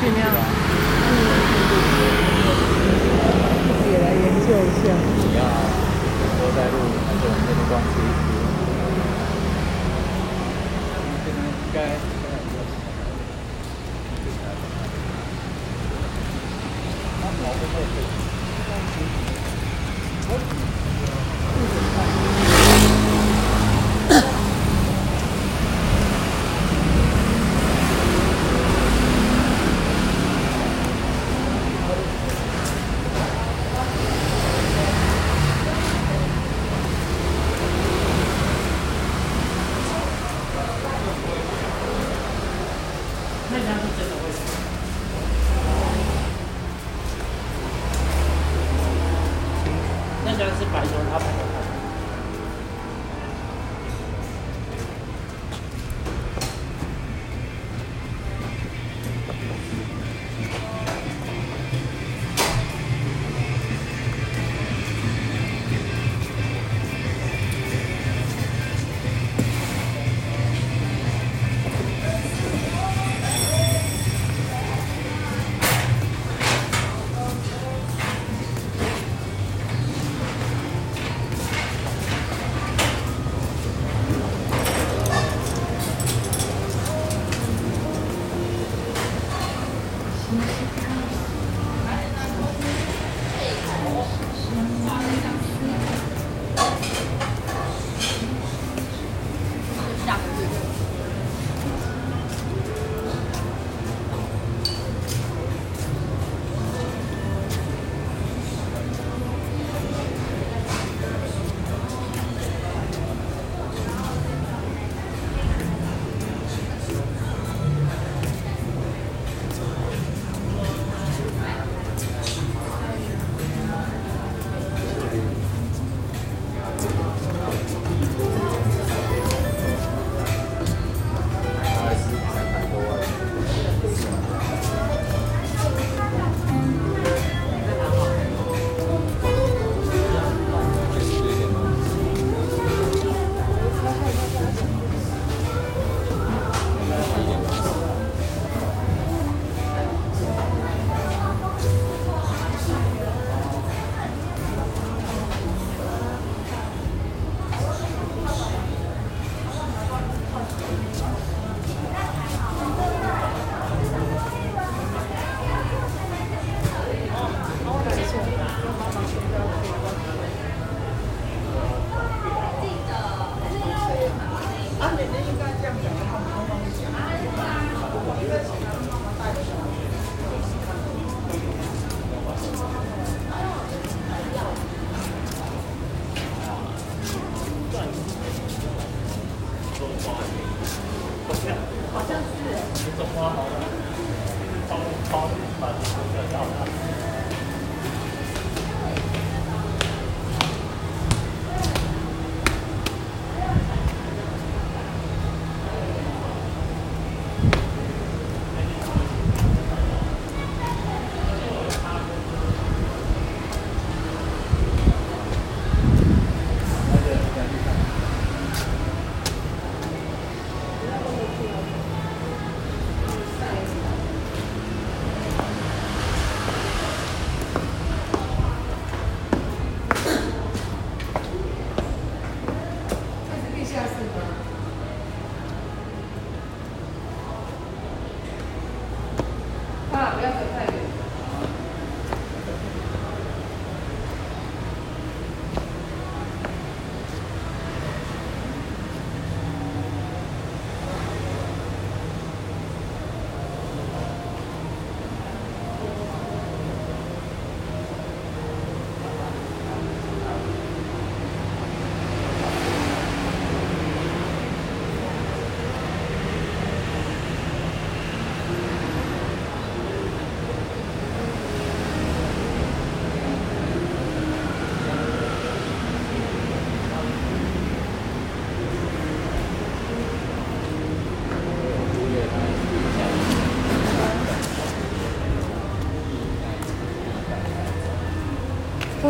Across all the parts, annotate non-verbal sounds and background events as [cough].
尽量。嗯。自己来研究一下。你要有在录，还是我们这边一吃？现在应。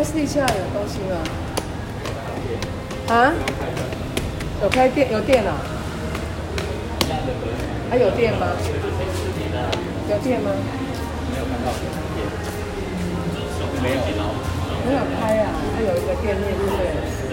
他地下有东西吗？啊？有开店有电啊？还有电吗？有电吗？没有，没有开啊，它有一个店面，对不对？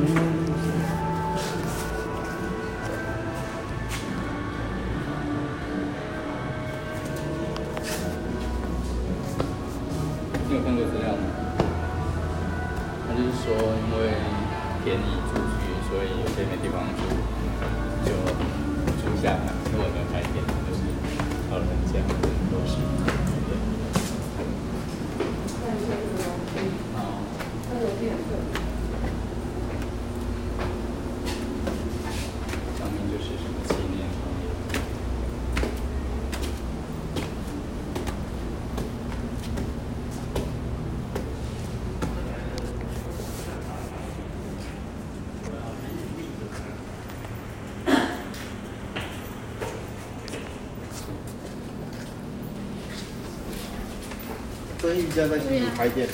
二一家在新竹开店，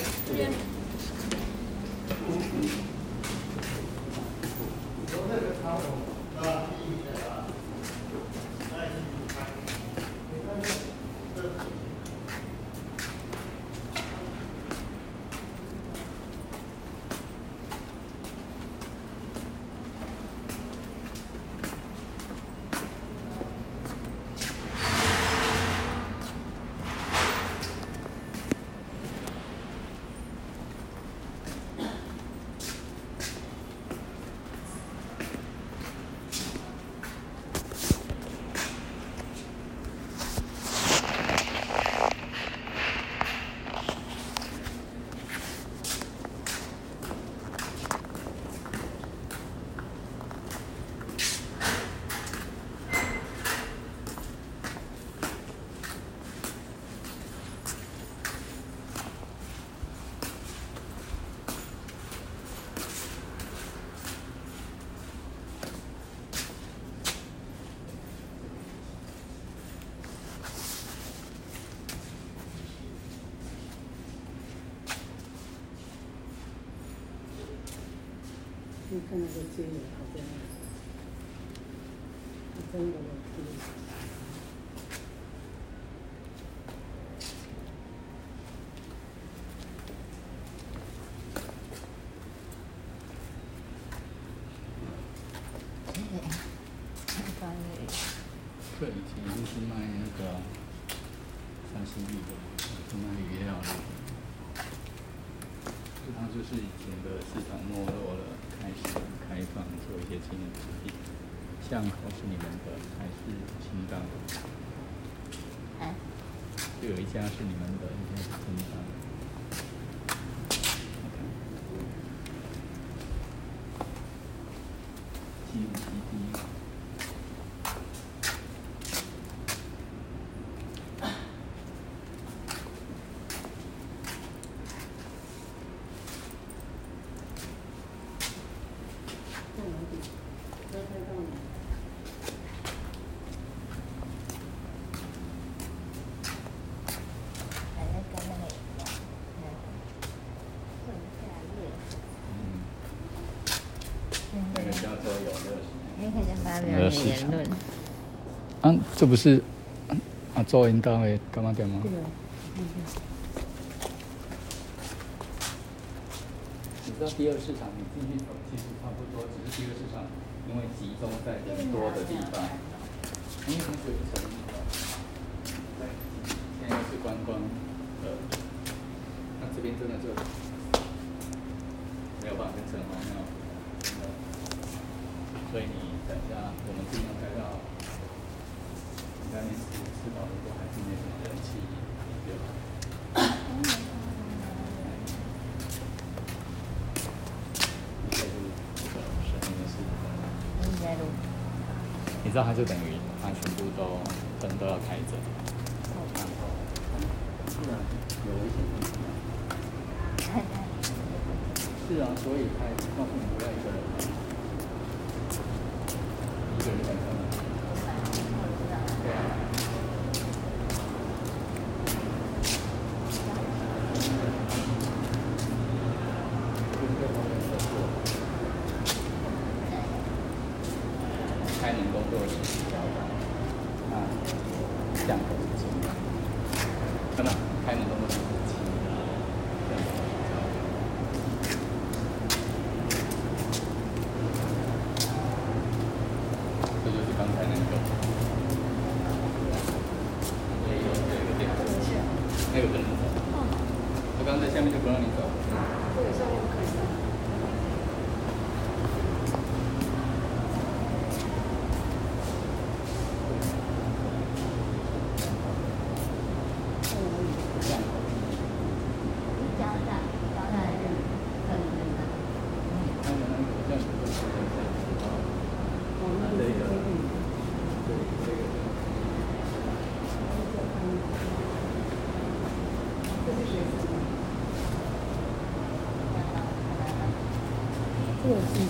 看那个街也好像，真的有街。这以前是卖那个三星玉的，是卖鱼料的。这它就是以前的市场没落了，开始开放做一些纪念产品，巷口是你们的还是新港的？嗯，就有一家是你们的，一家是新港的。记录基地。在哪里？在开到哪？还在跟那个一样，嗯，剩下六十，嗯，那个叫做有乐你看见发表你的言论，啊，这不是啊做引导的干嘛点吗这？个，你知道第二市场你进去走其实差不多，只是第二市场因为集中在人多的地方，因为它是观光的，那这边真的就没有办法跟城隍庙所以你等一下我们尽量开到你在那边吃吃饱了之后还是。没什么人气，就好。这个。你，知道它就等于它全部都灯都要开着，然后突然有危险性。是。啊，所以他告诉你不要一个人，Thank you.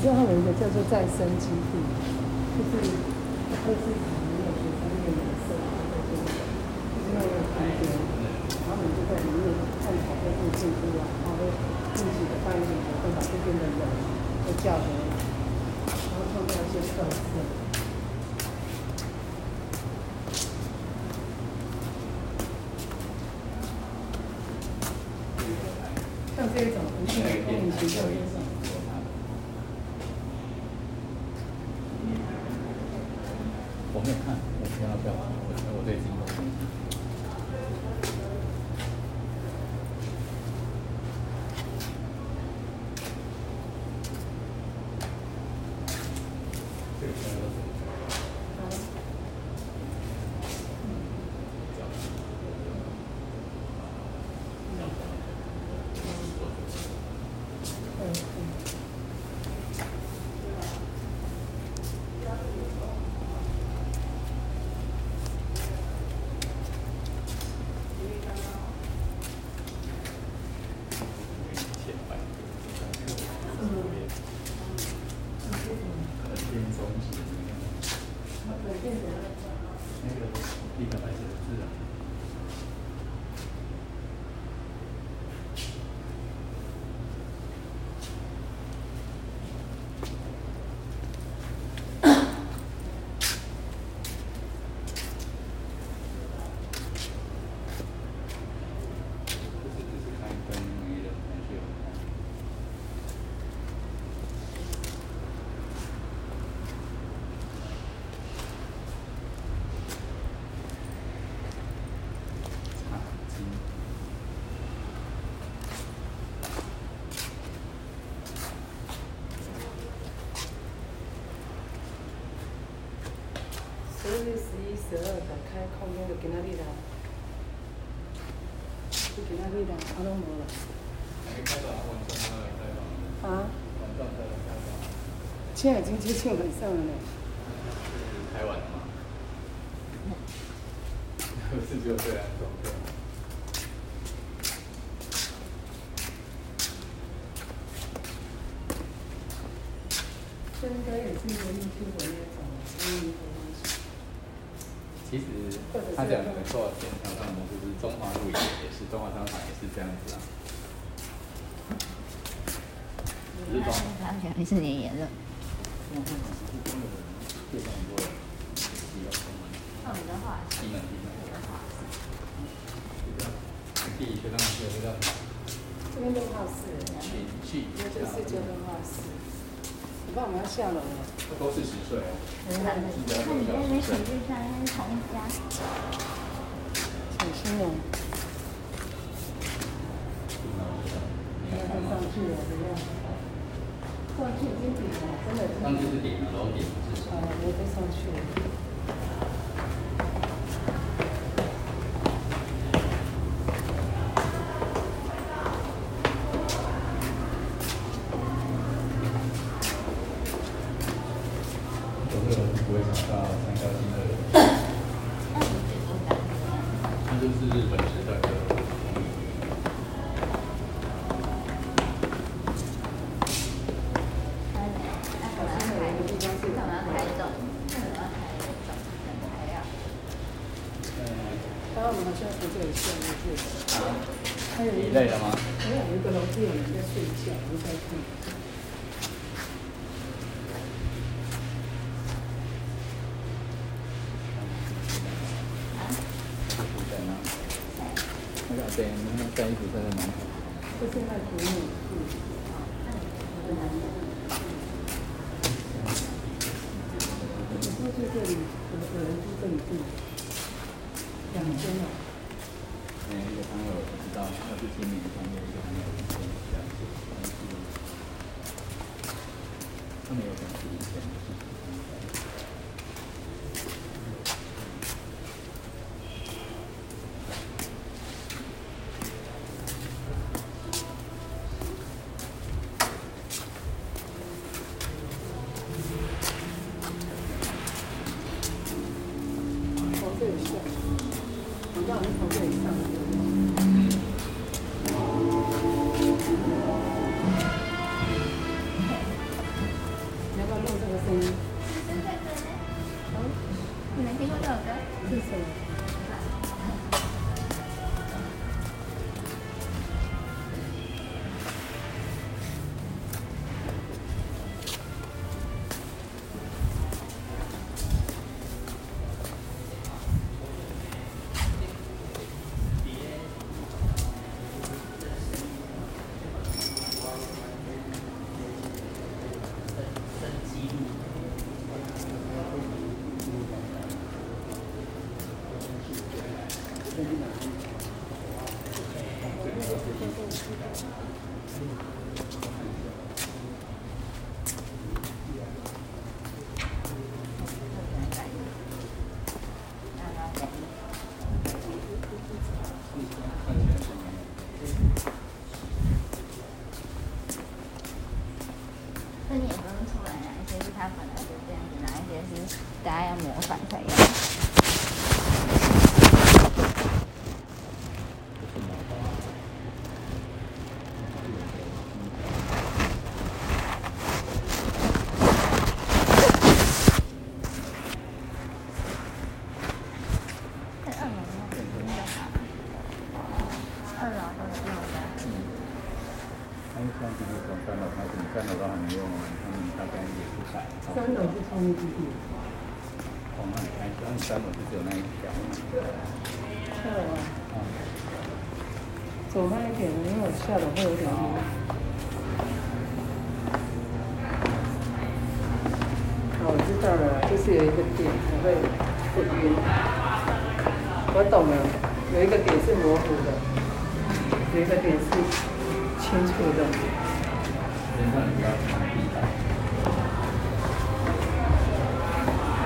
知道它有一个叫做再生基地，就是它是里面学生的颜色，就是那个空间，他们就在里面探讨这部进度啊，然后一起的办一点活动，把这边的人都叫回来，然后创造一些特色。像这种不是公民学校这种。我没有看，我看到票，我我对金融。嗯嗯。那个立刻白色的字啊。就是只是看跟没人还是有看。茶金。十二月十一、十二的开空间就今仔日啦，就今仔日啦，啊拢无啦。还没开到晚上才来开吧？啊？现在已经接近晚上了呢。是开完了吗？不 [laughs] 是只有这两种应该也是一个。其实他讲的没错，典藏上的就是中华路也也是中华商场也是这样子啊。只是中华他选的是年言论，中华商场是真的介绍很多人，也有中文，那你的话技能技能。地理学上学这个这边六号室，去去因为这是交通画室。你爸我们要下楼了。都是十岁哦。那你那边体育上应该是同一家，小心哦，不要上去了，不要。上去已经顶了，真的。上次是点了，楼点是在睡觉，我在看。不在吗？那个对，那个盖衣服在那门口。这是在古美术。你说住这里，有有人住这里住，两间啊。嗯，一个朋友我知道，他是今年创业一个朋友，这样子，他没有讲是以前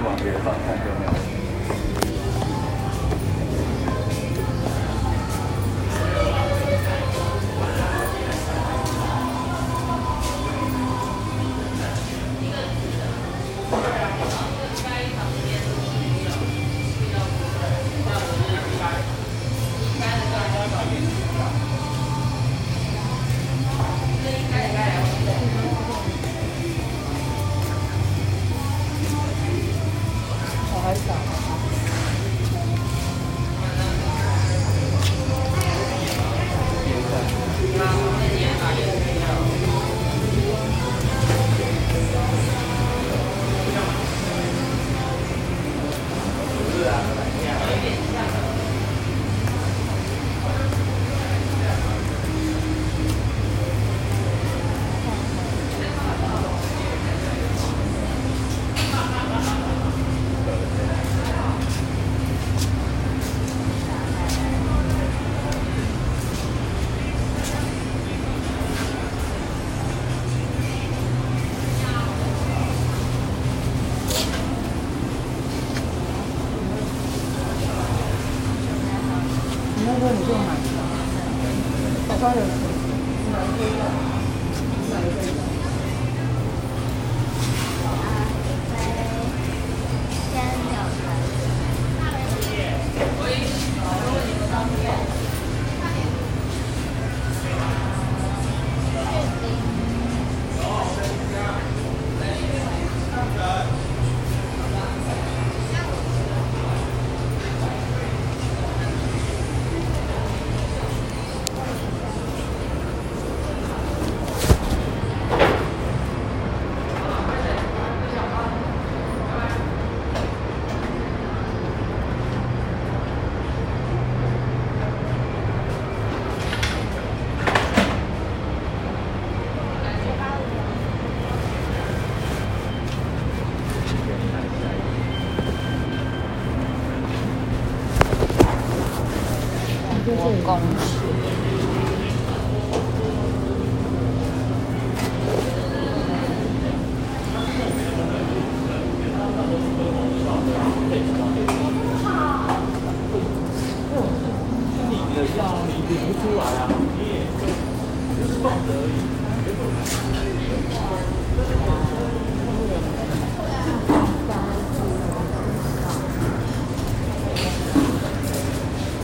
往别的方向就没有。